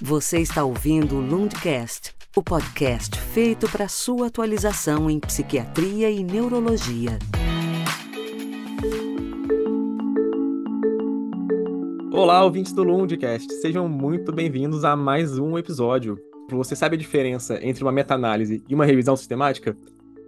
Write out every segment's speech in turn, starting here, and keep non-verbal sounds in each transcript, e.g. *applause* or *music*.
Você está ouvindo o Lundcast, o podcast feito para sua atualização em psiquiatria e neurologia. Olá, ouvintes do Lundcast, sejam muito bem-vindos a mais um episódio. Você sabe a diferença entre uma meta-análise e uma revisão sistemática?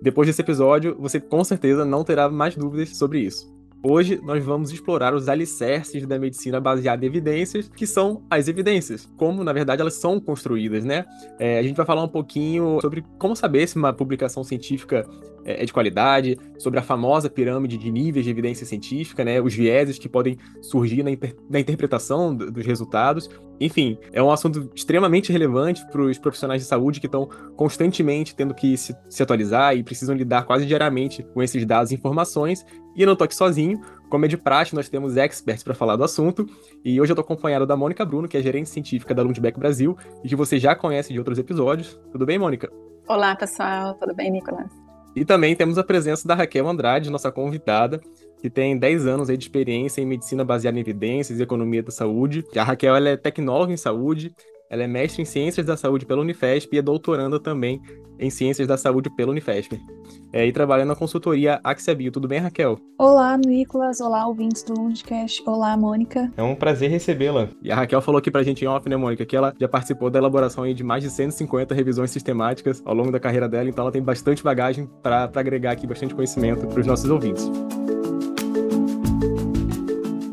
Depois desse episódio, você com certeza não terá mais dúvidas sobre isso. Hoje nós vamos explorar os alicerces da medicina baseada em evidências, que são as evidências, como na verdade elas são construídas, né? É, a gente vai falar um pouquinho sobre como saber se uma publicação científica é, é de qualidade, sobre a famosa pirâmide de níveis de evidência científica, né? Os vieses que podem surgir na, na interpretação dos resultados. Enfim, é um assunto extremamente relevante para os profissionais de saúde que estão constantemente tendo que se, se atualizar e precisam lidar quase diariamente com esses dados e informações. E eu não tô aqui sozinho, como é de praxe, nós temos experts para falar do assunto. E hoje eu tô acompanhado da Mônica Bruno, que é gerente científica da Lundbeck Brasil e que você já conhece de outros episódios. Tudo bem, Mônica? Olá, pessoal. Tudo bem, Nicolas? E também temos a presença da Raquel Andrade, nossa convidada, que tem 10 anos de experiência em medicina baseada em evidências e economia da saúde. A Raquel é tecnóloga em saúde, ela é mestre em Ciências da Saúde pela Unifesp e é doutoranda também em Ciências da Saúde pela Unifesp. É, e trabalha na consultoria Axiabio. Tudo bem, Raquel? Olá, Nicolas. Olá, ouvintes do Lundcast. Olá, Mônica. É um prazer recebê-la. E a Raquel falou aqui pra gente em off, né, Mônica, que ela já participou da elaboração de mais de 150 revisões sistemáticas ao longo da carreira dela, então ela tem bastante bagagem para agregar aqui bastante conhecimento para os nossos ouvintes.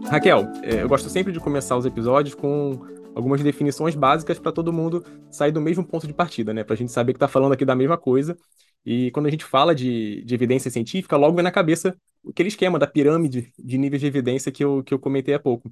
Raquel, é, eu gosto sempre de começar os episódios com algumas definições básicas para todo mundo sair do mesmo ponto de partida, né? Para a gente saber que está falando aqui da mesma coisa. E quando a gente fala de, de evidência científica, logo vem na cabeça aquele esquema da pirâmide de níveis de evidência que eu, que eu comentei há pouco.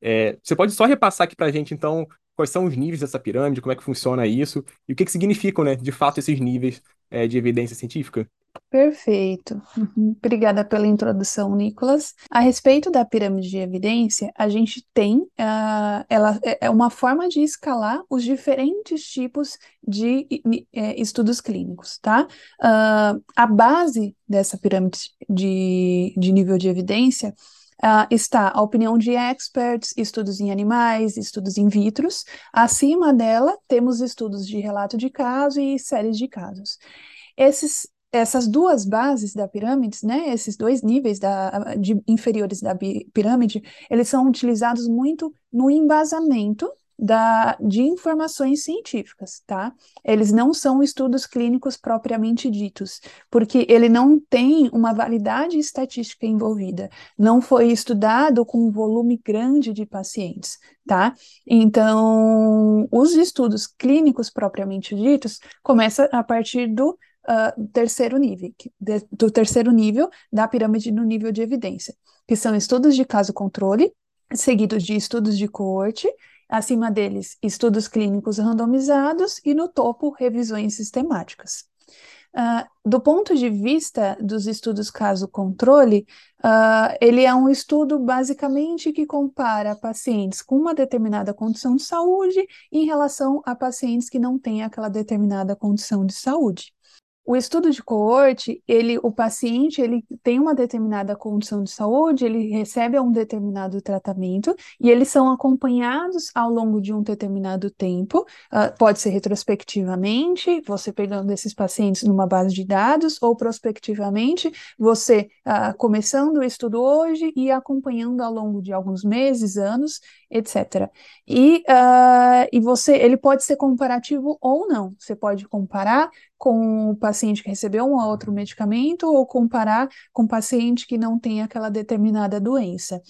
É, você pode só repassar aqui para a gente, então, quais são os níveis dessa pirâmide, como é que funciona isso e o que, que significam, né, de fato, esses níveis é, de evidência científica? Perfeito. Uhum. Obrigada pela introdução, Nicolas. A respeito da pirâmide de evidência, a gente tem, uh, ela é, é uma forma de escalar os diferentes tipos de uh, estudos clínicos, tá? Uh, a base dessa pirâmide de, de nível de evidência Uh, está a opinião de experts, estudos em animais, estudos in vitro. Acima dela, temos estudos de relato de caso e séries de casos. Esses essas duas bases da pirâmide, né, esses dois níveis da, de, inferiores da pirâmide, eles são utilizados muito no embasamento da, de informações científicas, tá? Eles não são estudos clínicos propriamente ditos, porque ele não tem uma validade estatística envolvida, não foi estudado com um volume grande de pacientes, tá? Então, os estudos clínicos propriamente ditos começam a partir do uh, terceiro nível, de, do terceiro nível da pirâmide no nível de evidência, que são estudos de caso controle, seguidos de estudos de coorte, acima deles, estudos clínicos randomizados e no topo, revisões sistemáticas. Uh, do ponto de vista dos estudos caso-controle, uh, ele é um estudo basicamente que compara pacientes com uma determinada condição de saúde em relação a pacientes que não têm aquela determinada condição de saúde. O estudo de coorte, ele, o paciente, ele tem uma determinada condição de saúde, ele recebe um determinado tratamento e eles são acompanhados ao longo de um determinado tempo, uh, pode ser retrospectivamente, você pegando esses pacientes numa base de dados, ou prospectivamente, você uh, começando o estudo hoje e acompanhando ao longo de alguns meses, anos, etc. E, uh, e você, ele pode ser comparativo ou não. Você pode comparar com o paciente que recebeu um ou outro medicamento ou comparar com o paciente que não tem aquela determinada doença.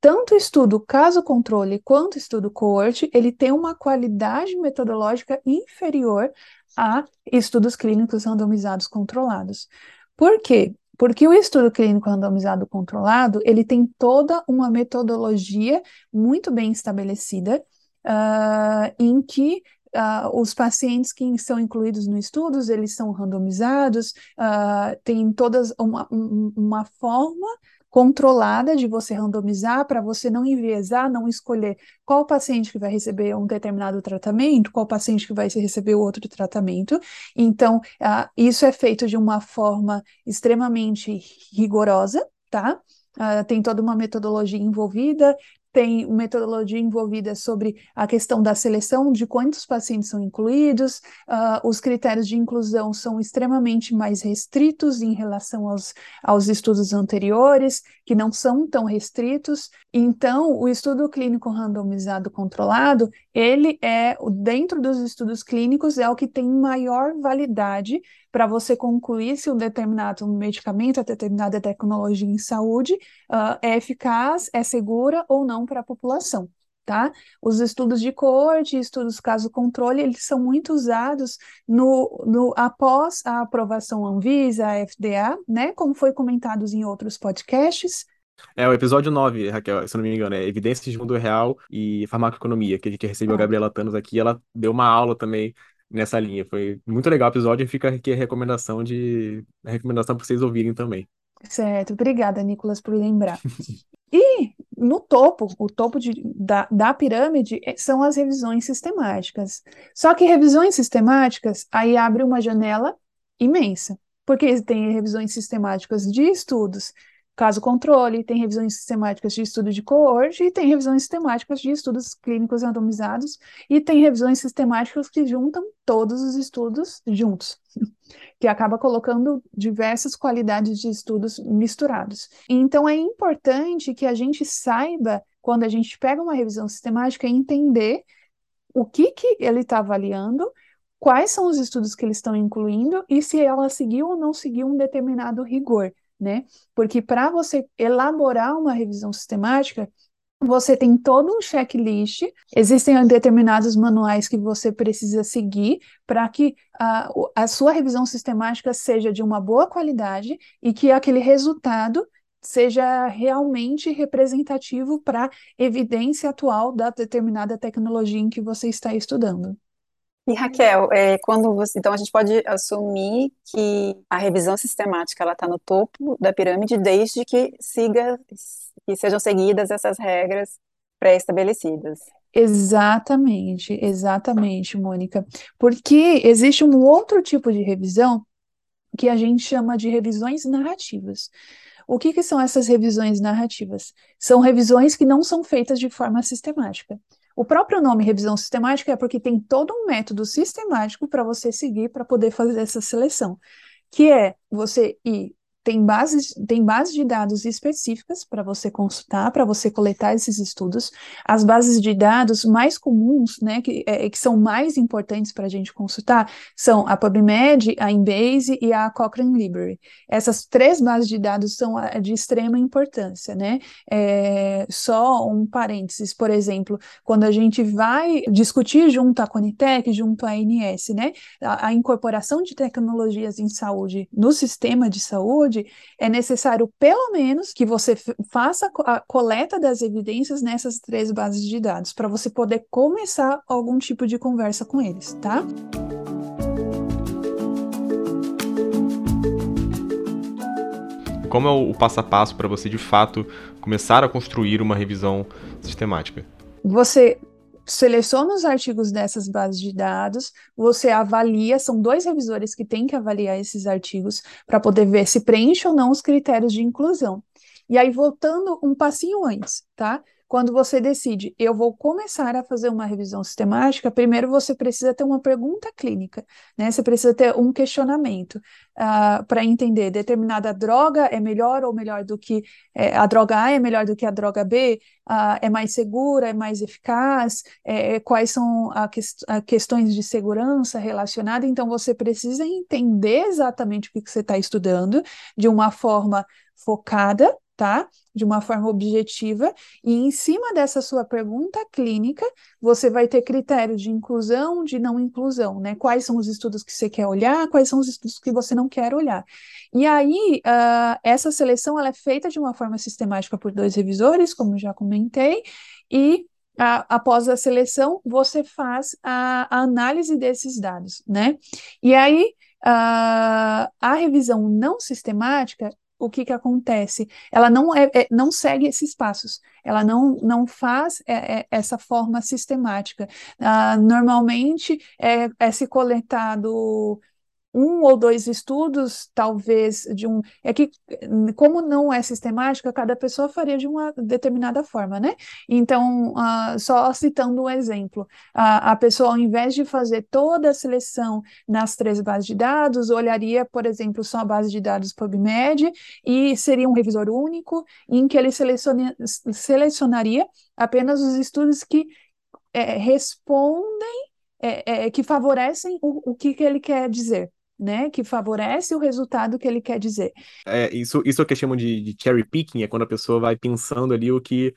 Tanto o estudo caso-controle quanto o estudo coorte, ele tem uma qualidade metodológica inferior a estudos clínicos randomizados controlados. Por quê? Porque o estudo clínico randomizado controlado, ele tem toda uma metodologia muito bem estabelecida, uh, em que uh, os pacientes que são incluídos no estudo, eles são randomizados, uh, tem todas uma, uma forma controlada de você randomizar para você não enviesar, não escolher qual paciente que vai receber um determinado tratamento, qual paciente que vai receber outro tratamento. Então, uh, isso é feito de uma forma extremamente rigorosa, tá? Uh, tem toda uma metodologia envolvida, tem metodologia envolvida sobre a questão da seleção de quantos pacientes são incluídos, uh, os critérios de inclusão são extremamente mais restritos em relação aos, aos estudos anteriores, que não são tão restritos. Então, o estudo clínico randomizado controlado, ele é, dentro dos estudos clínicos, é o que tem maior validade para você concluir se um determinado medicamento, a determinada tecnologia em saúde uh, é eficaz, é segura ou não para a população. Tá? Os estudos de coorte, estudos caso-controle, eles são muito usados no, no, após a aprovação Anvisa, a FDA, né? Como foi comentado em outros podcasts. É o episódio 9, Raquel, se não me engano, é Evidências de Mundo Real e Farmacoeconomia, que a gente recebeu ah. a Gabriela Thanos aqui, ela deu uma aula também nessa linha. Foi muito legal o episódio e fica aqui a recomendação de a recomendação para vocês ouvirem também. Certo, obrigada, Nicolas, por lembrar. *laughs* E no topo, o topo de, da, da pirâmide eh, são as revisões sistemáticas. Só que revisões sistemáticas aí abre uma janela imensa, porque tem revisões sistemáticas de estudos caso controle, tem revisões sistemáticas de estudo de coorte e tem revisões sistemáticas de estudos clínicos randomizados e tem revisões sistemáticas que juntam todos os estudos juntos, *laughs* que acaba colocando diversas qualidades de estudos misturados. Então é importante que a gente saiba quando a gente pega uma revisão sistemática entender o que que ele está avaliando quais são os estudos que eles estão incluindo e se ela seguiu ou não seguiu um determinado rigor né? Porque para você elaborar uma revisão sistemática, você tem todo um checklist, existem determinados manuais que você precisa seguir para que a, a sua revisão sistemática seja de uma boa qualidade e que aquele resultado seja realmente representativo para a evidência atual da determinada tecnologia em que você está estudando. E Raquel, é, quando você, então a gente pode assumir que a revisão sistemática ela está no topo da pirâmide desde que siga, que sejam seguidas essas regras pré-estabelecidas. Exatamente, exatamente, Mônica. Porque existe um outro tipo de revisão que a gente chama de revisões narrativas. O que, que são essas revisões narrativas? São revisões que não são feitas de forma sistemática. O próprio nome revisão sistemática é porque tem todo um método sistemático para você seguir para poder fazer essa seleção, que é você ir tem bases, tem bases de dados específicas para você consultar, para você coletar esses estudos. As bases de dados mais comuns, né, que, é, que são mais importantes para a gente consultar, são a PubMed, a Embase e a Cochrane Library. Essas três bases de dados são de extrema importância, né? É, só um parênteses, por exemplo, quando a gente vai discutir junto à Conitec, junto à ANS, né, a, a incorporação de tecnologias em saúde no sistema de saúde, saúde, é necessário pelo menos que você faça a coleta das evidências nessas três bases de dados, para você poder começar algum tipo de conversa com eles, tá? Como é o passo a passo para você de fato começar a construir uma revisão sistemática? Você seleciona os artigos dessas bases de dados, você avalia, são dois revisores que têm que avaliar esses artigos para poder ver se preenche ou não os critérios de inclusão. E aí, voltando um passinho antes, tá? Quando você decide, eu vou começar a fazer uma revisão sistemática, primeiro você precisa ter uma pergunta clínica, né? Você precisa ter um questionamento uh, ah, para entender determinada droga é melhor ou melhor do que é, a droga A é melhor do que a droga B, uh, é mais segura, é mais eficaz, é, quais são a que, a questões de segurança relacionadas. Então você precisa entender exatamente o que, que você está estudando de uma forma focada tá? De uma forma objetiva, e em cima dessa sua pergunta clínica, você vai ter critério de inclusão, de não inclusão, né? Quais são os estudos que você quer olhar, quais são os estudos que você não quer olhar. E aí, uh, essa seleção ela é feita de uma forma sistemática por dois revisores, como já comentei, e após a seleção, você faz a, a, análise desses dados, né? E aí, uh, a revisão não sistemática, o que, que acontece? Ela não, é, é, não segue esses passos, ela não, não faz é, é essa forma sistemática. Ah, normalmente é, é se coletado um ou dois estudos, talvez, de um. É que, como não é sistemática, cada pessoa faria de uma determinada forma, né? Então, uh, só citando um exemplo, a, pessoa, ao invés de fazer toda a seleção nas três bases de dados, olharia, por exemplo, só a base de dados PubMed e seria um revisor único, em que ele selecione, selecionaria apenas os estudos que é, respondem, é, é, que favorecem o, o que, que ele quer dizer né, que favorece o resultado que ele quer dizer. É, isso, isso é o que chamam de, de cherry picking, é quando a pessoa vai pensando ali o que,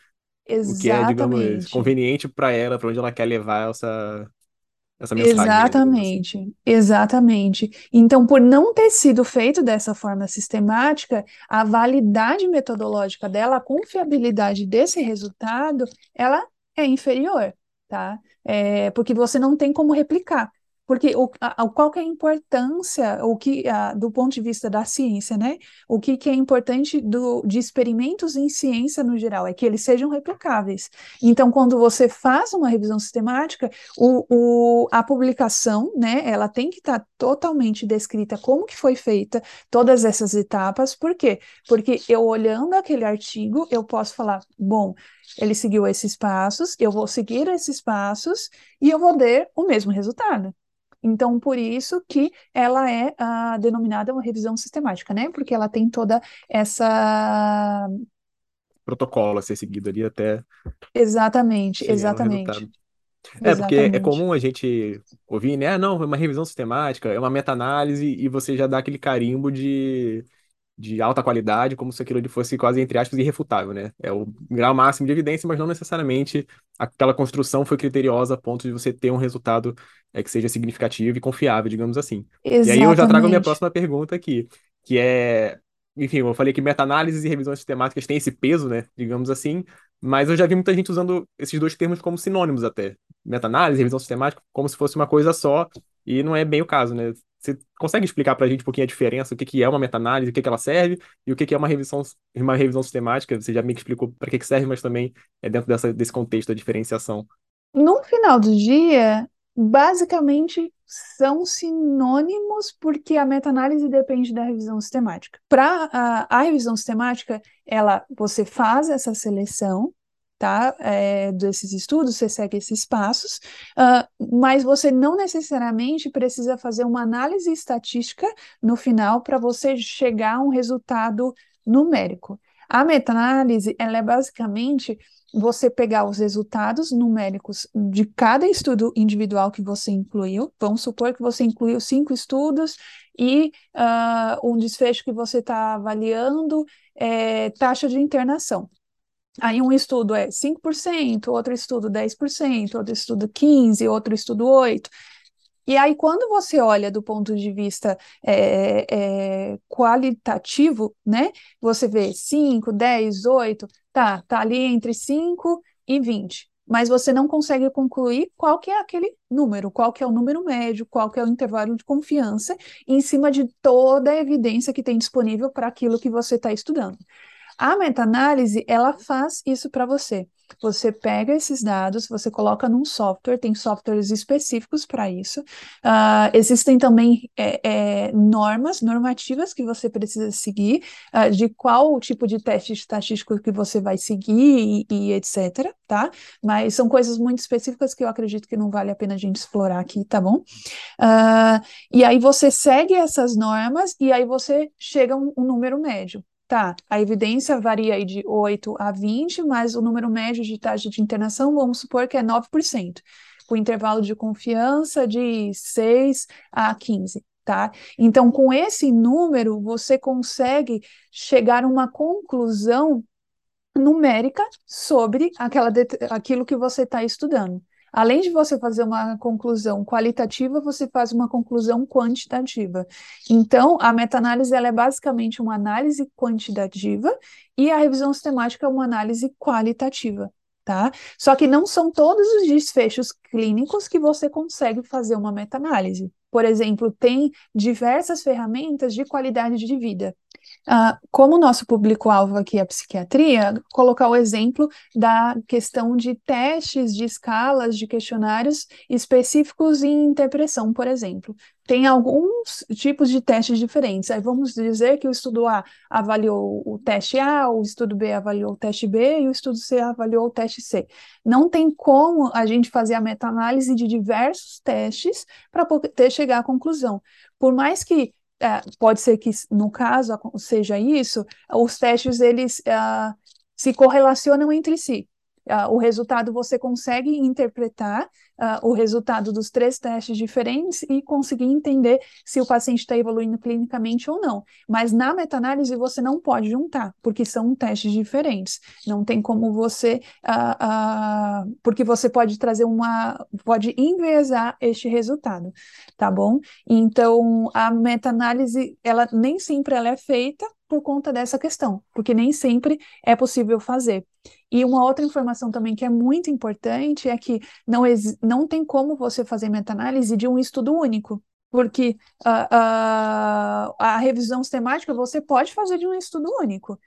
o que é, digamos, conveniente para ela, para onde ela quer levar essa, essa mensagem. Assim. Exatamente, assim. exatamente. Então, por não ter sido feito dessa forma sistemática, a validade metodológica dela, a confiabilidade desse resultado, ela é inferior, tá? É, porque você não tem como replicar. Porque o, a, qual que é a importância, o que, a, do ponto de vista da ciência, né? O que, que é importante do, de experimentos em ciência no geral é que eles sejam replicáveis. Então, quando você faz uma revisão sistemática, o, o, a publicação, né? Ela tem que estar tá totalmente descrita como que foi feita todas essas etapas. Por quê? Porque eu olhando aquele artigo, eu posso falar, bom, ele seguiu esses passos, eu vou seguir esses passos e eu vou ter o mesmo resultado. Então, por isso que ela é a, denominada uma revisão sistemática, né? Porque ela tem toda essa protocolo a ser seguido ali até exatamente, exatamente. É, porque é comum a gente ouvir, né? Ah, não, é uma revisão sistemática, é uma meta-análise, e você já dá aquele carimbo de de alta qualidade, como se aquilo fosse quase, entre aspas, irrefutável, né? É o grau máximo de evidência, mas não necessariamente aquela construção foi criteriosa a ponto de você ter um resultado é, que seja significativo e confiável, digamos assim. Exatamente. E aí eu já trago a minha próxima pergunta aqui, que é, enfim, eu falei que meta-análises e revisões sistemáticas têm esse peso, né, digamos assim, mas eu já vi muita gente usando esses dois termos como sinônimos até. Meta-análise, revisão sistemática, como se fosse uma coisa só, e não é bem o caso, né? Você consegue explicar para a gente um pouquinho a diferença, o que, que é uma meta-análise, o que, que ela serve, e o que, que é uma revisão, uma revisão sistemática? Você já me explicou para que, que serve, mas também é dentro dessa, desse contexto da diferenciação. No final do dia, basicamente são sinônimos porque a meta-análise depende da revisão sistemática. Para a, a revisão sistemática, ela você faz essa seleção tá? É, desses estudos, você segue esses passos, uh, mas você não necessariamente precisa fazer uma análise estatística no final para você chegar a um resultado numérico. A meta-análise, ela é basicamente você pegar os resultados numéricos de cada estudo individual que você incluiu. Vamos supor que você incluiu cinco estudos e uh, um desfecho que você está avaliando é taxa de internação. Aí um estudo é 5%, outro estudo 10%, outro estudo 15%, outro estudo 8%. E aí, quando você olha do ponto de vista é, é, qualitativo, né? Você vê 5, 10, 8, tá, tá ali entre 5 e 20. Mas você não consegue concluir qual que é aquele número, qual que é o número médio, qual que é o intervalo de confiança, em cima de toda a evidência que tem disponível para aquilo que você está estudando. A meta-análise, ela faz isso para você. Você pega esses dados, você coloca num software, tem softwares específicos para isso. Uh, existem também é, é, normas, normativas que você precisa seguir, uh, de qual tipo de teste estatístico que você vai seguir e, e, etc, tá? Mas são coisas muito específicas que eu acredito que não vale a pena a gente explorar aqui, tá bom? Uh, e aí você segue essas normas e aí você chega a um, um número médio. Tá, a evidência varia aí de 8 a 20, mas o número médio de taxa de internação, vamos supor que é 9%, o intervalo de confiança de 6 a 15, tá? Então, com esse número, você consegue chegar a uma conclusão numérica sobre aquela, aquilo que você está estudando. Além de você fazer uma conclusão qualitativa, você faz uma conclusão quantitativa. Então, a meta-análise é basicamente uma análise quantitativa e a revisão sistemática é uma análise qualitativa. Tá? Só que não são todos os desfechos clínicos que você consegue fazer uma meta-análise. Por exemplo, tem diversas ferramentas de qualidade de vida. Uh, como o nosso público-alvo aqui é a psiquiatria, colocar o exemplo da questão de testes de escalas de questionários específicos em depressão, por exemplo. Tem alguns tipos de testes diferentes. Aí vamos dizer que o estudo A avaliou o teste A, o estudo B avaliou o teste B e o estudo C avaliou o teste C. Não tem como a gente fazer a meta-análise de diversos testes para poder chegar à conclusão. Por mais que é, pode ser que no caso seja isso, os testes eles uh, se correlacionam entre si. Uh, o resultado você consegue interpretar uh, o resultado dos três testes diferentes e conseguir entender se o paciente está evoluindo clinicamente ou não. Mas na meta-análise você não pode juntar, porque são testes diferentes. Não tem como você, uh, porque você pode trazer uma, pode enviesar este resultado, tá bom? Então a meta-análise, ela nem sempre ela é feita por conta dessa questão, porque nem sempre é possível fazer. E uma outra informação também que é muito importante é que não, não tem como você fazer meta-análise de um estudo único, porque uh, uh, a revisão sistemática você pode fazer de um estudo único.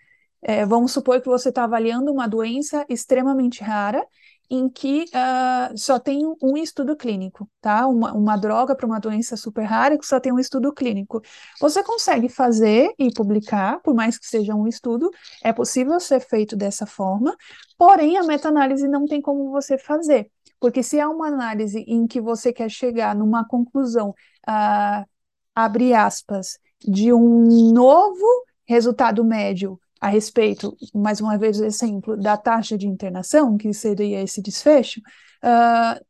É, vamos supor que você está avaliando uma doença extremamente rara em que uh, só tem um estudo clínico, tá? Uma, uma droga para uma doença super rara que só tem um estudo clínico. Você consegue fazer e publicar, por mais que seja um estudo, é possível ser feito dessa forma, porém a meta-análise não tem como você fazer, porque se é uma análise em que você quer chegar numa conclusão, uh, abre aspas, de um novo resultado médio a respeito, mais uma vez, exemplo da taxa de internação, que seria esse desfecho, uh,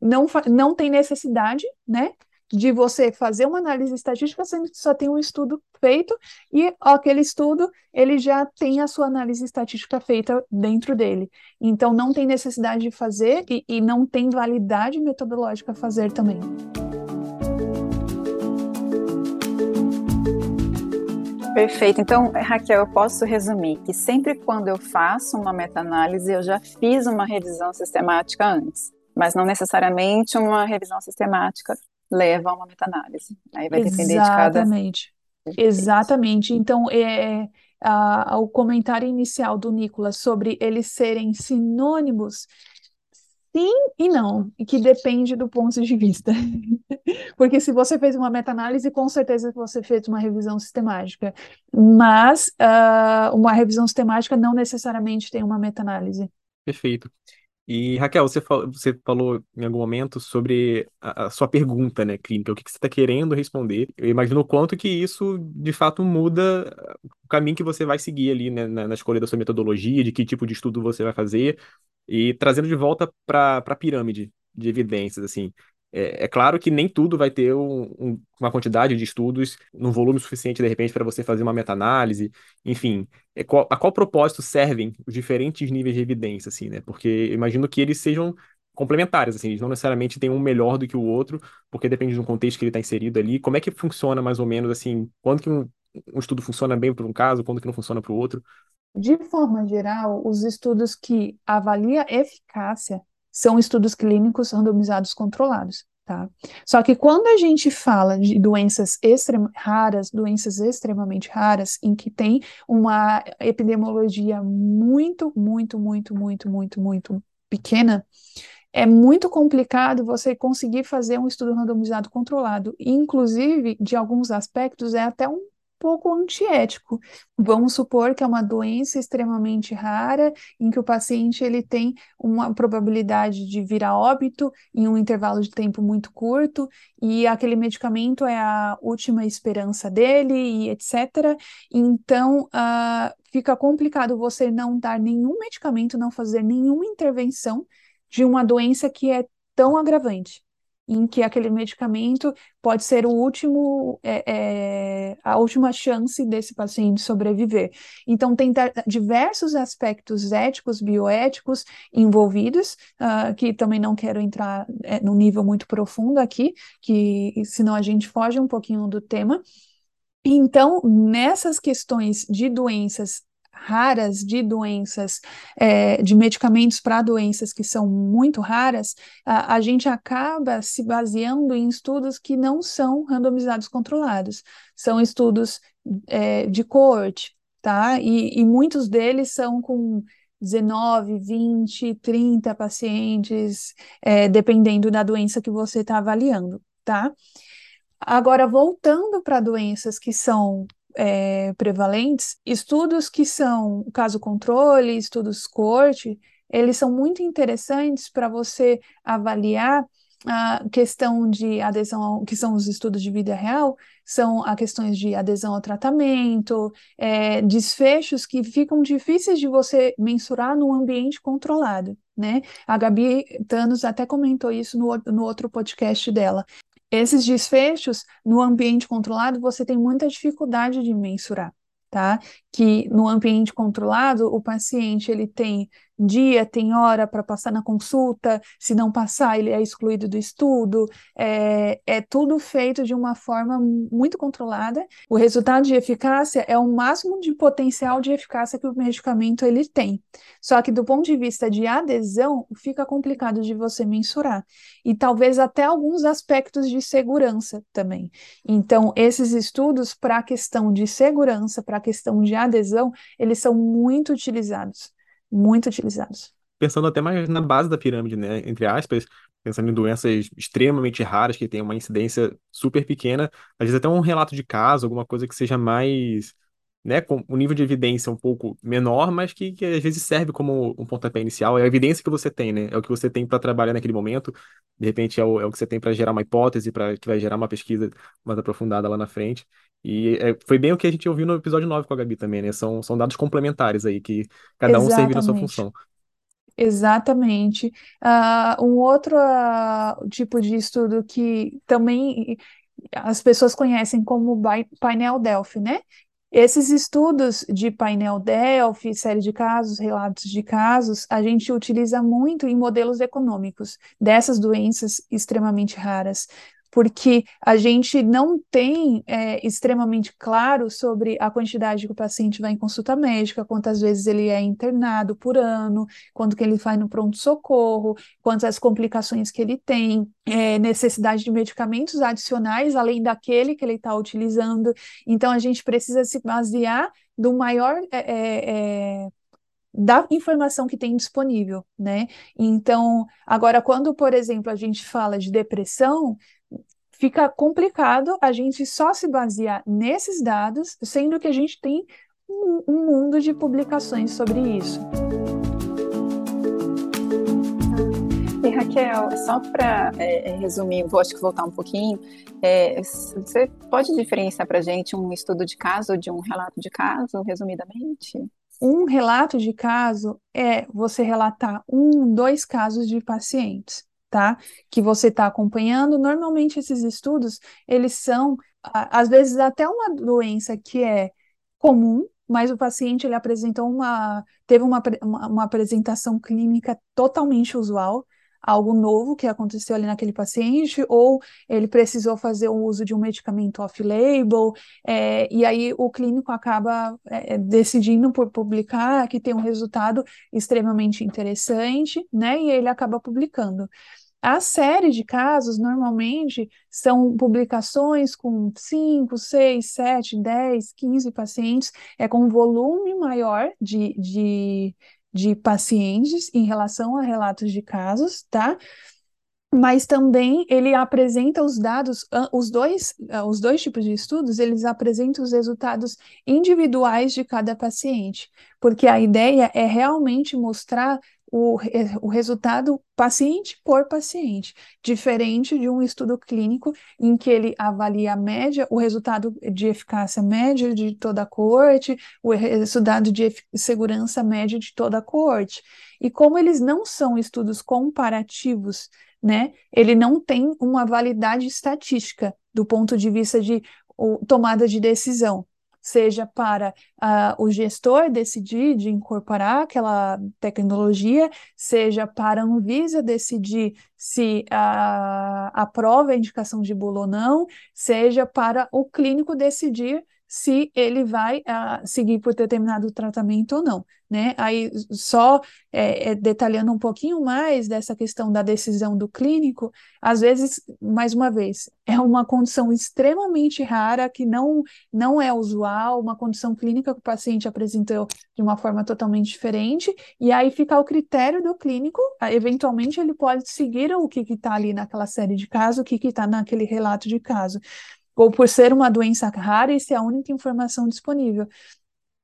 não, não tem necessidade, né, de você fazer uma análise estatística, sendo que só tem um estudo feito e aquele estudo ele já tem a sua análise estatística feita dentro dele. Então não tem necessidade de fazer e, e não tem validade metodológica fazer também. Perfeito. Então, Raquel, eu posso resumir que sempre quando eu faço uma meta-análise, eu já fiz uma revisão sistemática antes, mas não necessariamente uma revisão sistemática leva a uma meta-análise. Aí vai depender Exatamente. de cada. Exatamente. Então, é, a, o comentário inicial do Nicolas sobre eles serem sinônimos Sim e não, e que depende do ponto de vista. *laughs* Porque se você fez uma meta-análise, com certeza você fez uma revisão sistemática. Mas uh, uma revisão sistemática não necessariamente tem uma meta-análise. Perfeito. E Raquel, você falou, você falou em algum momento sobre a, sua pergunta, né, clínica, o que, você está querendo responder. Eu imagino o quanto que isso, de fato, muda o caminho que você vai seguir ali, né, na, na escolha da sua metodologia, de que tipo de estudo você vai fazer, e trazendo de volta para a pirâmide de evidências, assim. É, é, claro que nem tudo vai ter um, um, uma quantidade de estudos num volume suficiente, de repente, para você fazer uma meta-análise. Enfim, é qual, a qual propósito servem os diferentes níveis de evidência, assim, né? Porque imagino que eles sejam complementares, assim, eles não necessariamente têm um melhor do que o outro, porque depende do contexto que ele está inserido ali. Como é que funciona, mais ou menos, assim, quando que um, um estudo funciona bem para um caso, quando que não funciona para o outro? De forma geral, os estudos que avaliam eficácia são estudos clínicos randomizados controlados, tá? Só que quando a gente fala de doenças raras, doenças extremamente raras, em que tem uma epidemiologia muito, muito, muito, muito, muito, muito pequena, é muito complicado você conseguir fazer um estudo randomizado controlado. Inclusive, de alguns aspectos, é até um pouco antiético. Vamos supor que é uma doença extremamente rara, em que o paciente ele tem uma probabilidade de vir a óbito em um intervalo de tempo muito curto, e aquele medicamento é a última esperança dele, e etc. Então, uh, fica complicado você não dar nenhum medicamento, não fazer nenhuma intervenção de uma doença que é tão agravante em que aquele medicamento pode ser o último, é, é, a última chance desse paciente sobreviver. Então, tem diversos aspectos éticos, bioéticos envolvidos, uh, que também não quero entrar é, no nível muito profundo aqui, que senão a gente foge um pouquinho do tema. Então, nessas questões de doenças raras de doenças, é, de medicamentos para doenças que são muito raras, a, a, gente acaba se baseando em estudos que não são randomizados controlados, são estudos é, de coorte, tá? E, e muitos deles são com 19, 20, 30 pacientes, é, dependendo da doença que você está avaliando, tá? Agora, voltando para doenças que são é, prevalentes, estudos que são caso controle, estudos corte, eles são muito interessantes para você avaliar a questão de adesão, que são os estudos de vida real, são a questões de adesão ao tratamento, é, desfechos que ficam difíceis de você mensurar num ambiente controlado, né? A Gabi Thanos até comentou isso no, no outro podcast dela. Esses desfechos no ambiente controlado você tem muita dificuldade de mensurar, tá? Que no ambiente controlado o paciente ele tem dia, tem hora para passar na consulta, se não passar, ele é excluído do estudo, é, é tudo feito de uma forma muito controlada. O resultado de eficácia é o máximo de potencial de eficácia que o medicamento ele tem. Só que do ponto de vista de adesão, fica complicado de você mensurar. E talvez até alguns aspectos de segurança também. Então, esses estudos para a questão de segurança, para a questão de adesão, eles são muito utilizados muito utilizados. Pensando até mais na base da pirâmide, né? Entre aspas, pensando em doenças extremamente raras que têm uma incidência super pequena, às vezes até um relato de caso, alguma coisa que seja mais, né, com um nível de evidência um pouco menor, mas que, que às vezes serve como um pontapé inicial. É a evidência que você tem, né? É o que você tem para trabalhar naquele momento. De repente é o, é o que você tem para gerar uma hipótese, para que vai gerar uma pesquisa mais aprofundada lá na frente. E é, foi bem o que a gente ouviu no episódio 9 com a Gabi também, né? São, são dados complementares aí, que cada um serve na sua função. Exatamente. Uh, um outro uh, tipo de estudo que também as pessoas conhecem como painel Delphi, né? Esses estudos de painel Delphi, série de casos, relatos de casos, a gente utiliza muito em modelos econômicos dessas doenças extremamente raras porque a gente não tem é, extremamente claro sobre a quantidade que o paciente vai em consulta médica, quantas vezes ele é internado por ano, quanto que ele vai no pronto-socorro, quantas complicações que ele tem, é, necessidade de medicamentos adicionais, além daquele que ele está utilizando. Então, a gente precisa se basear do maior é, é, é da informação que tem disponível, né? Então, agora, quando, por exemplo, a gente fala de depressão, fica complicado a gente só se basear nesses dados, sendo que a gente tem um, um mundo de publicações sobre isso. E Raquel, só para é, é, resumir, vou acho que voltar um pouquinho, é, você pode diferenciar para a gente um estudo de caso de um relato de caso, resumidamente? Um relato de caso é você relatar um, dois casos de pacientes tá? Que você está acompanhando. Normalmente esses estudos, eles são, às vezes, até uma doença que é comum, mas o paciente ele apresentou uma, teve uma, uma, uma apresentação clínica totalmente usual, algo novo que aconteceu ali naquele paciente, ou ele precisou fazer o uso de um medicamento off-label, é, e aí o clínico acaba é, decidindo por publicar que tem um resultado extremamente interessante, né? E ele acaba publicando. A série de casos, normalmente, são publicações com 5, 6, 7, 10, 15 pacientes, é com um volume maior de, de, de pacientes em relação a relatos de casos, tá? mas também ele apresenta os dados, os dois, os dois tipos de estudos, eles apresentam os resultados individuais de cada paciente, porque a ideia é realmente mostrar o, o resultado paciente por paciente, diferente de um estudo clínico em que ele avalia a média, o resultado de eficácia média de toda a coorte, o resultado de segurança média de toda a coorte. E como eles não são estudos comparativos, né, ele não tem uma validade estatística do ponto de vista de tomada de decisão seja para uh, o gestor decidir de incorporar aquela tecnologia, seja para a Anvisa decidir se uh, aprova a indicação de bula ou não, seja para o clínico decidir se ele vai uh, seguir por determinado tratamento ou não, né? Aí só é, é, detalhando um pouquinho mais dessa questão da decisão do clínico, às vezes, mais uma vez, é uma condição extremamente rara que não não é usual, uma condição clínica que o paciente apresentou de uma forma totalmente diferente, e aí fica ao critério do clínico, eventualmente ele pode seguir o que está ali naquela série de casos, o que está naquele relato de caso ou por ser uma doença rara, isso é a única informação disponível.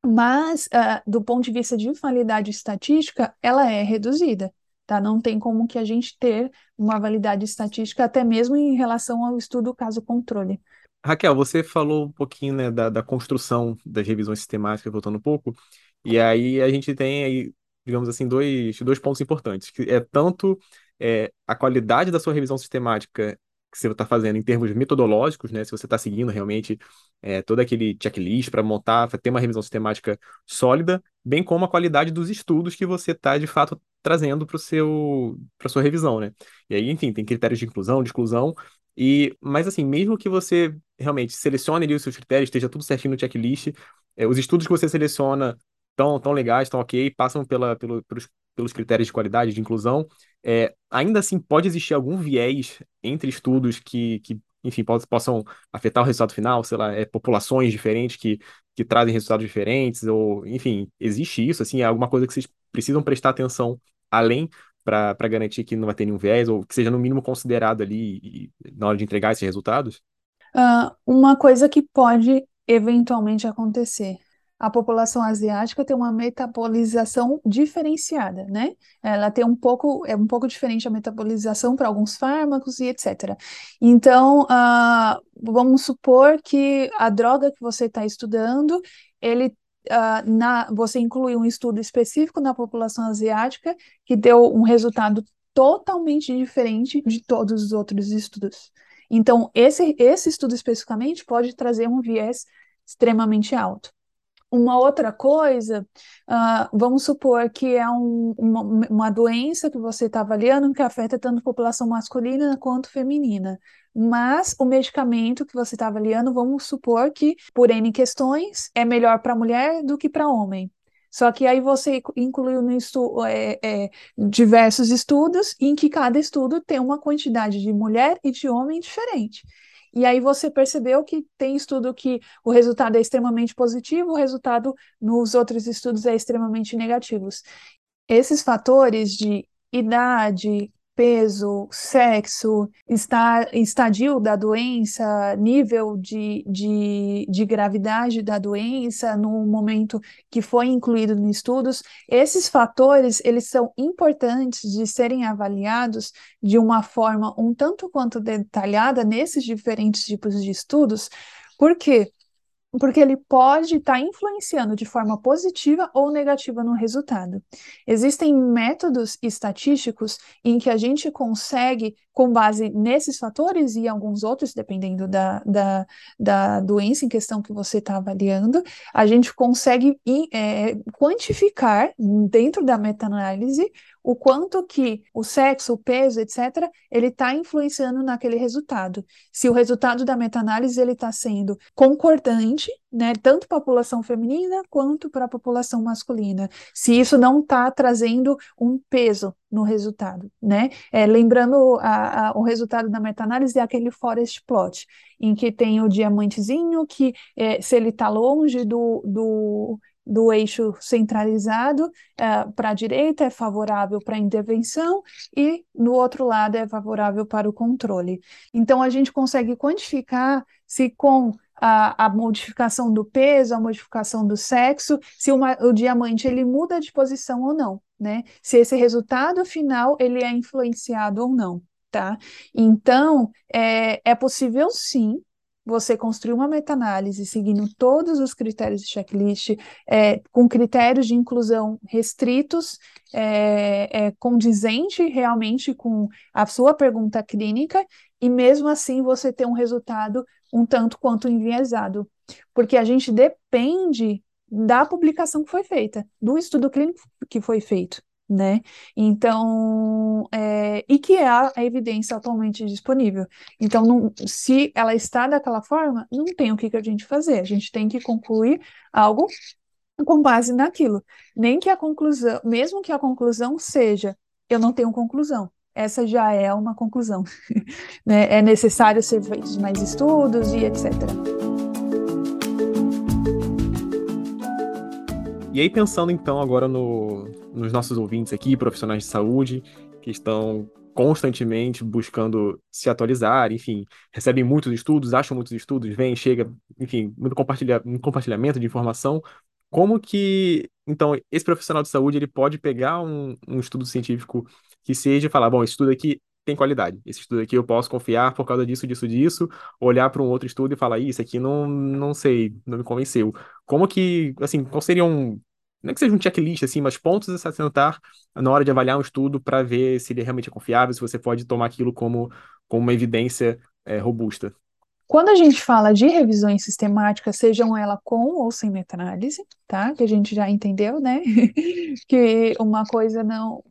Mas, uh, do ponto de vista de validade estatística, ela é reduzida, tá? Não tem como que a gente ter uma validade estatística, até mesmo em relação ao estudo caso-controle. Raquel, você falou um pouquinho, né, da, da construção das revisões sistemáticas, voltando um pouco, e aí a gente tem aí, digamos assim, dois, dois pontos importantes, que é tanto é, a qualidade da sua revisão sistemática que você está fazendo em termos metodológicos, né? Se você está seguindo realmente é, todo aquele checklist para montar, para ter uma revisão sistemática sólida, bem como a qualidade dos estudos que você está de fato trazendo para seu para sua revisão, né? E aí, enfim, tem critérios de inclusão, de exclusão. E, mas assim, mesmo que você realmente selecione ali os seus critérios, esteja tudo certinho no checklist, é, os estudos que você seleciona tão, tão legais, tão ok, passam pela, pelo, pelos, pelos critérios de qualidade, de inclusão, é, ainda assim pode existir algum viés entre estudos que, que enfim, possam afetar o resultado final, sei lá, é, populações diferentes que, que trazem resultados diferentes, ou, enfim, existe isso, assim, é alguma coisa que vocês precisam prestar atenção além para garantir que não vai ter nenhum viés, ou que seja no mínimo considerado ali e, na hora de entregar esses resultados? Uh, uma coisa que pode eventualmente acontecer a população asiática tem uma metabolização diferenciada, né? Ela tem um pouco, é um pouco diferente a metabolização para alguns fármacos e etc. Então, uh, vamos supor que a droga que você está estudando, ele Uh, na, você inclui um estudo específico na população asiática que deu um resultado totalmente diferente de todos os outros estudos. Então, esse, esse estudo especificamente pode trazer um viés extremamente alto. Uma outra coisa, uh, vamos supor que é um, uma, uma, doença que você está avaliando que afeta tanto a população masculina quanto feminina. Mas o medicamento que você está avaliando, vamos supor que, por N questões, é melhor para mulher do que para homem. Só que aí você incluiu no estu é, é, diversos estudos em que cada estudo tem uma quantidade de mulher e de homem diferente. E aí você percebeu que tem estudo que o resultado é extremamente positivo, o resultado nos outros estudos é extremamente negativo. Esses fatores de idade, peso, sexo, estadio da doença, nível de, de, de gravidade da doença no momento que foi incluído nos estudos, esses fatores, eles são importantes de serem avaliados de uma forma um tanto quanto detalhada nesses diferentes tipos de estudos, por quê? Porque ele pode estar tá influenciando de forma positiva ou negativa no resultado. Existem métodos estatísticos em que a gente consegue, com base nesses fatores e alguns outros, dependendo da, da, da doença em questão que você está avaliando, a gente consegue é, quantificar dentro da meta-análise o quanto que o sexo, o peso, etc., ele está influenciando naquele resultado. Se o resultado da meta-análise está sendo concordante, né, tanto para a população feminina quanto para a população masculina. Se isso não está trazendo um peso no resultado, né? É, lembrando a, a, o resultado da meta-análise é aquele forest plot, em que tem o diamantezinho que é, se ele está longe do, do do eixo centralizado eh, para a direita é favorável para a intervenção e no outro lado é favorável para o controle. Então a gente consegue quantificar se com a, a modificação do peso, a modificação do sexo, se uma, o diamante ele muda de posição ou não, né? Se esse resultado final ele é influenciado ou não, tá? Então é, é possível sim você construir uma meta-análise seguindo todos os critérios de checklist, é, com critérios de inclusão restritos, é, é, condizente realmente com a sua pergunta clínica, e mesmo assim você ter um resultado um tanto quanto enviesado. Porque a gente depende da publicação que foi feita, do estudo clínico que foi feito. né? Então, é, e que é a, a, evidência atualmente disponível. Então, não, se ela está daquela forma, não tem o que, que a gente fazer. A gente tem que concluir algo com base naquilo. Nem que a conclusão, mesmo que a conclusão seja, eu não tenho conclusão. Essa já é uma conclusão. *laughs* né? É necessário ser feitos mais estudos e etc. E aí, pensando então agora no, nos nossos ouvintes aqui, profissionais de saúde, que estão constantemente buscando se atualizar, enfim, recebem muitos estudos, acham muitos estudos, vem, chega, enfim, muito compartilha, muito compartilhamento de informação. Como que, então, esse profissional de saúde ele pode pegar um, um estudo científico que seja falar, bom, estudo aqui tem qualidade. Esse estudo aqui eu posso confiar por causa disso, disso, disso, olhar para um outro estudo e falar, isso aqui não, não sei, não me convenceu. Como que, assim, qual seria um, não é que seja um checklist, assim, mas pontos a se assentar na hora de avaliar um estudo para ver se ele realmente é confiável, se você pode tomar aquilo como, como uma evidência é, robusta. Quando a gente fala de revisões sistemáticas, sejam elas com ou sem meta-análise, tá? Que a gente já entendeu, né? *laughs* que uma coisa não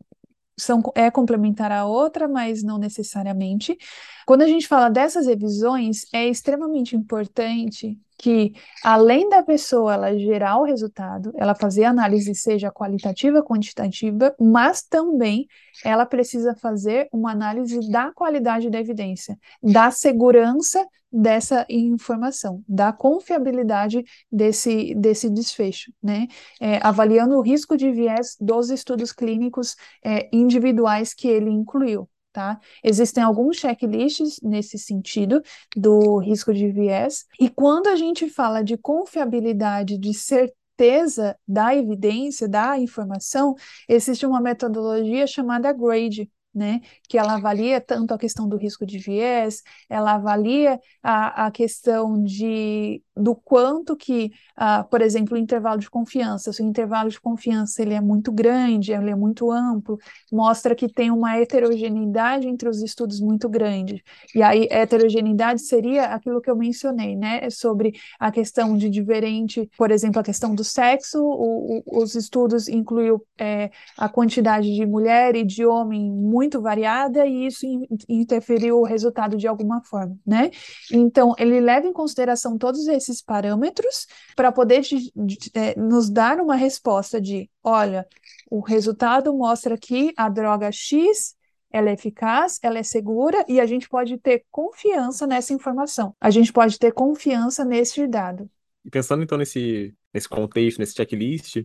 são, é complementar a outra, mas não necessariamente. Quando a gente fala dessas revisões, é extremamente importante que, além da pessoa ela gerar o resultado, ela fazer análise seja qualitativa, quantitativa, mas também ela precisa fazer uma análise da qualidade da evidência, da segurança dessa informação, da confiabilidade desse, desse desfecho, né? É, avaliando o risco de viés dos estudos clínicos é, individuais que ele incluiu. Tá? Existem alguns checklists nesse sentido do risco de viés, e quando a gente fala de confiabilidade, de certeza da evidência, da informação, existe uma metodologia chamada GRADE, né, que ela avalia tanto a questão do risco de viés, ela avalia a, a questão de, do quanto que, uh, por exemplo, o intervalo de confiança, se o intervalo de confiança ele é muito grande, ele é muito amplo, mostra que tem uma heterogeneidade entre os estudos muito grande. E aí, heterogeneidade seria aquilo que eu mencionei, né, sobre a questão de diferente, por exemplo, a questão do sexo, o, o, os estudos incluiu é, a quantidade de mulher e de homem muito muito variada e isso interferiu o resultado de alguma forma, né? Então, ele leva em consideração todos esses parâmetros para poder de, de, é, nos dar uma resposta de, olha, o resultado mostra que a droga X ela é eficaz, ela é segura e a gente pode ter confiança nessa informação. A gente pode ter confiança nesse dado. E pensando então nesse, nesse contexto, nesse checklist,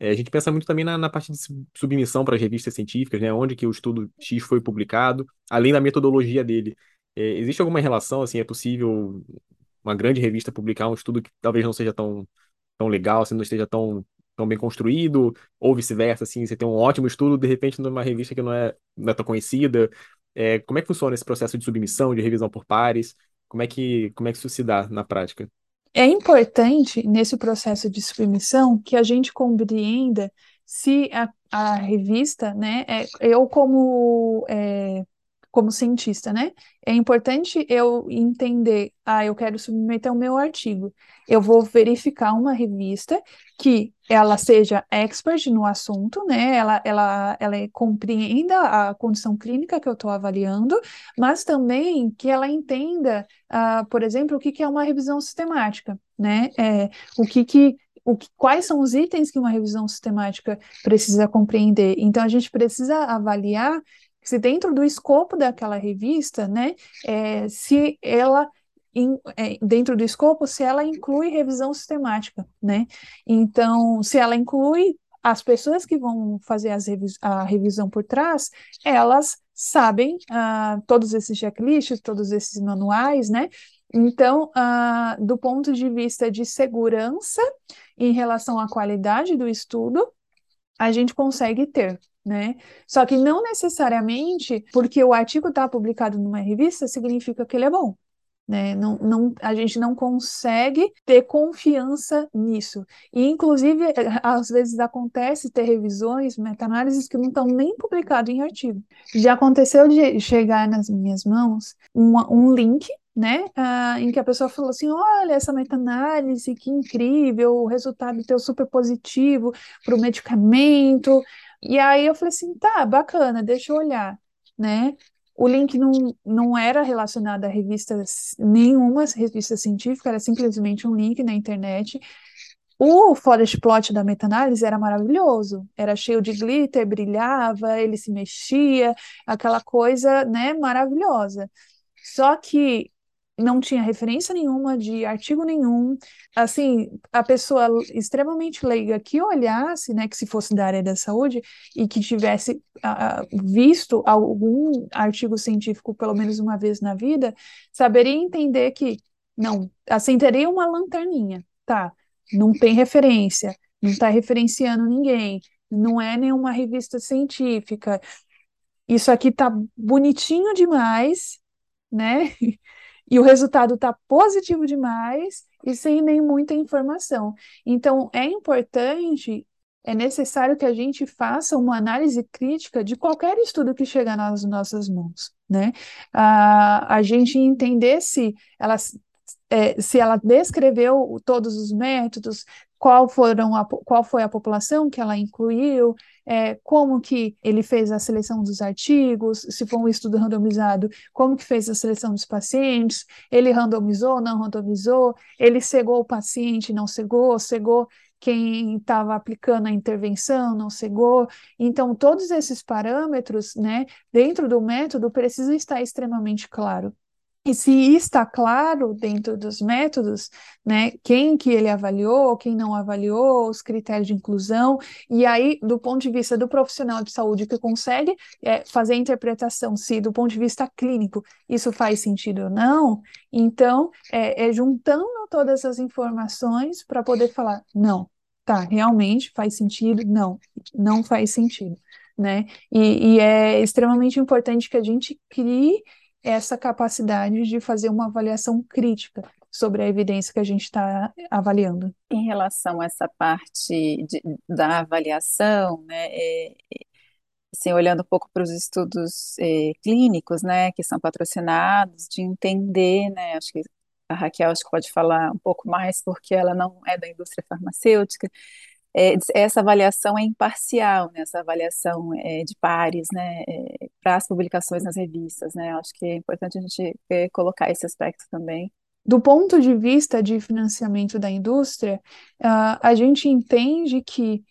é, a gente pensa muito também na, na parte de submissão para as revistas científicas, né? Onde que o estudo X foi publicado, além da metodologia dele. É, existe alguma relação, assim, é possível uma grande revista publicar um estudo que talvez não seja tão, tão legal, assim, não esteja tão, tão bem construído, ou vice-versa, assim, você tem um ótimo estudo, de repente, numa revista que não é, não é tão conhecida. É, como é que funciona esse processo de submissão, de revisão por pares? Como é que, como é que isso se dá na prática? É importante, nesse processo de submissão, que a gente compreenda se a, a revista, né, é, eu como é, como cientista, né? É importante eu entender, ah, eu quero submeter o meu artigo. Eu vou verificar uma revista que ela seja expert no assunto, né? Ela, ela, ela compreenda a condição clínica que eu estou avaliando, mas também que ela entenda, ah, por exemplo, o que, que é uma revisão sistemática, né? É, o que, que que, quais são os itens que uma revisão sistemática precisa compreender. Então, a gente precisa avaliar se dentro do escopo daquela revista, né, é, se ela in, é, dentro do escopo, se ela inclui revisão sistemática, né? Então, se ela inclui as pessoas que vão fazer revis a revisão por trás, elas sabem uh, todos esses checklists, todos esses manuais, né? Então, uh, do ponto de vista de segurança em relação à qualidade do estudo, a gente consegue ter, né? Só que não necessariamente porque o artigo está publicado numa revista significa que ele é bom. Né? Não, não, a gente não consegue ter confiança nisso. E, inclusive, *laughs* às vezes acontece ter revisões, meta-análises que não estão nem publicados em artigo. Já aconteceu de chegar nas minhas mãos uma, um link né, ah, em que a pessoa falou assim, olha essa meta-análise, que incrível, o resultado teu super positivo para o medicamento, E aí eu falei assim, tá, bacana, deixa eu olhar, né? O link não, não era relacionado a revistas, nenhuma revista científica, era simplesmente um link na internet. O forest plot da meta-análise era maravilhoso, era cheio de glitter, brilhava, ele se mexia, aquela coisa, né, maravilhosa. Só que não tinha referência nenhuma de artigo nenhum. Assim, a pessoa extremamente leiga que olhasse, né, que se fosse da área da saúde e que tivesse visto algum artigo científico pelo menos uma vez na vida, saberia entender que não, assim teria uma lanterninha, tá? Não tem referência, não está referenciando ninguém, não é nenhuma revista científica. Isso aqui tá bonitinho demais, né? *laughs* e o resultado está positivo demais e sem nem muita informação. Então, é importante, é necessário que a gente faça uma análise crítica de qualquer estudo que chegar nas nossas mãos, né? A, a gente entender se ela, é, se ela descreveu todos os métodos, qual, foram a, qual foi a população que ela incluiu, é, como que ele fez a seleção dos artigos, se for um estudo randomizado, como que fez a seleção dos pacientes, ele randomizou, não randomizou, ele cegou o paciente, não cegou, cegou quem estava aplicando a intervenção, não cegou. Então, todos esses parâmetros, né, dentro do método, precisam estar extremamente claro. E se está claro dentro dos métodos, né, quem que ele avaliou, quem não avaliou, os critérios de inclusão, e aí, do ponto de vista do profissional de saúde que consegue é, fazer a interpretação, se do ponto de vista clínico isso faz sentido ou não, então é, é juntando todas as informações para poder falar, não, tá, realmente faz sentido, não, não faz sentido. Né? E, e é extremamente importante que a gente crie essa capacidade de fazer uma avaliação crítica sobre a evidência que a gente está avaliando. Em relação a essa parte de, da avaliação, né, é, assim, olhando um pouco para os estudos é, clínicos, né, que são patrocinados, de entender, né, acho que a Raquel acho que pode falar um pouco mais, porque ela não é da indústria farmacêutica, é, essa avaliação é imparcial, né, essa avaliação é, de pares, né, é, para as publicações nas revistas, né, acho que é importante a gente é, colocar esse aspecto também. Do ponto de vista de financiamento da indústria, uh, a gente entende que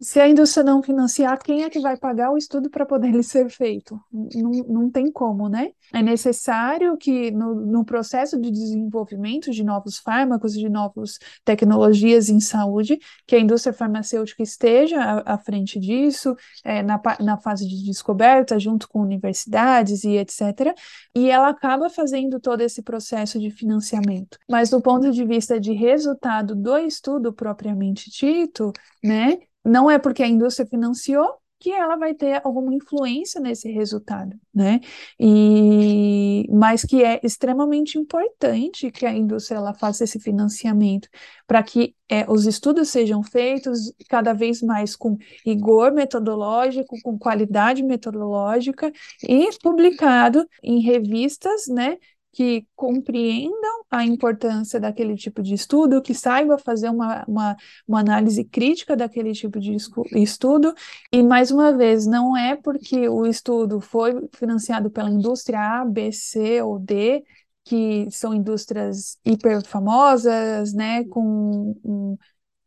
se a indústria não financiar, quem é que vai pagar o estudo para poder ele ser feito? Não, não tem como, né? É necessário que no, no processo de desenvolvimento de novos fármacos, de novas tecnologias em saúde, que a indústria farmacêutica esteja à, à frente disso, é, na, na fase de descoberta, junto com universidades e etc. E ela acaba fazendo todo esse processo de financiamento. Mas do ponto de vista de resultado do estudo propriamente dito, né? Não é porque a indústria financiou que ela vai ter alguma influência nesse resultado, né? E mas que é extremamente importante que a indústria ela faça esse financiamento para que é, os estudos sejam feitos cada vez mais com rigor metodológico, com qualidade metodológica e publicado em revistas, né? Que compreendam a importância daquele tipo de estudo, que saiba fazer uma, uma, uma, análise crítica daquele tipo de estudo, e mais uma vez, não é porque o estudo foi financiado pela indústria A, B, C ou D, que são indústrias hiper famosas, né, com um,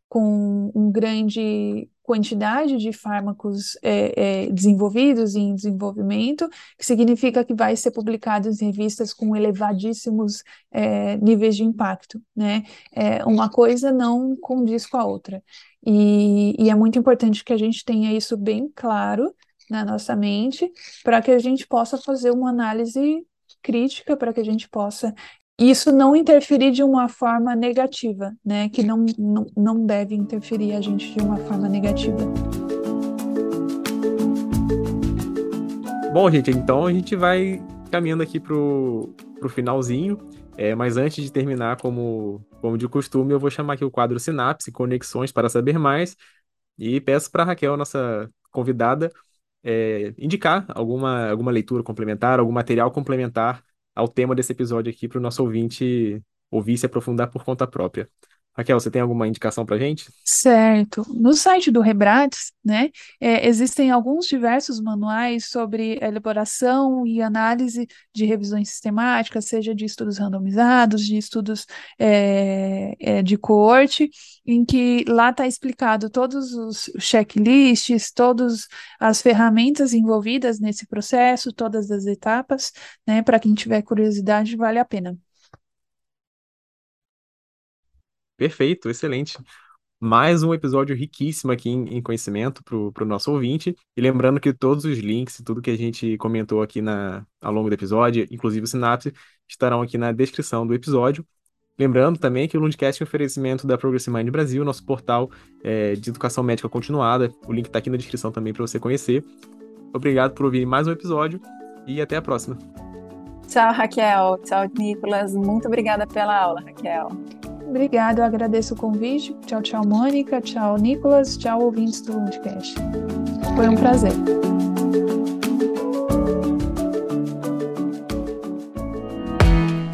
com um grande quantidade de fármacos é, é, desenvolvidos e em desenvolvimento, que significa que vai ser publicado em revistas com elevadíssimos é, níveis de impacto, né? É, uma coisa não condiz com a outra. E, e é muito importante que a gente tenha isso bem claro na nossa mente, para que a gente possa fazer uma análise crítica, para que a gente possa isso não interferir de uma forma negativa, né? Que não, não, não deve interferir a gente de uma forma negativa. Bom, gente, então a gente vai caminhando aqui pro, pro finalzinho. É, mas antes de terminar, como, como de costume, eu vou chamar aqui o quadro Sinapse, Conexões para Saber Mais, e peço para a Raquel, nossa convidada, é, indicar alguma, alguma leitura complementar, algum material complementar ao tema desse episódio aqui para o nosso ouvinte ouvir e se aprofundar por conta própria. Raquel, você tem alguma indicação para gente? Certo. No site do Rebrates, né, é, existem alguns diversos manuais sobre elaboração e análise de revisões sistemáticas, seja de estudos randomizados, de estudos é, é, de coorte, em que lá está explicado todos os checklists, todas as ferramentas envolvidas nesse processo, todas as etapas, né, para quem tiver curiosidade, vale a pena. Perfeito, excelente. Mais um episódio riquíssimo aqui em, em conhecimento para o nosso ouvinte. E lembrando que todos os links, tudo que a gente comentou aqui na, ao longo do episódio, inclusive o Sinapse, estarão aqui na descrição do episódio. Lembrando também que o Lundcast é um oferecimento da Progressive Mind Brasil, nosso portal é, de educação médica continuada. O link está aqui na descrição também para você conhecer. Obrigado por ouvir mais um episódio e até a próxima. Tchau, Raquel. Tchau, Nicolas. Muito obrigada pela aula, Raquel. Obrigada, eu agradeço o convite. Tchau, tchau, Mônica. Tchau, Nicolas. Tchau, ouvintes do Lundcast. Foi um prazer.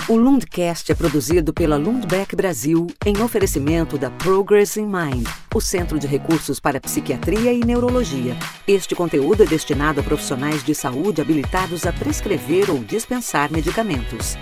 O Lundcast é produzido pela Lundbeck Brasil em oferecimento da Progress in Mind, o Centro de Recursos para Psiquiatria e Neurologia. Este conteúdo é destinado a profissionais de saúde habilitados a prescrever ou dispensar medicamentos.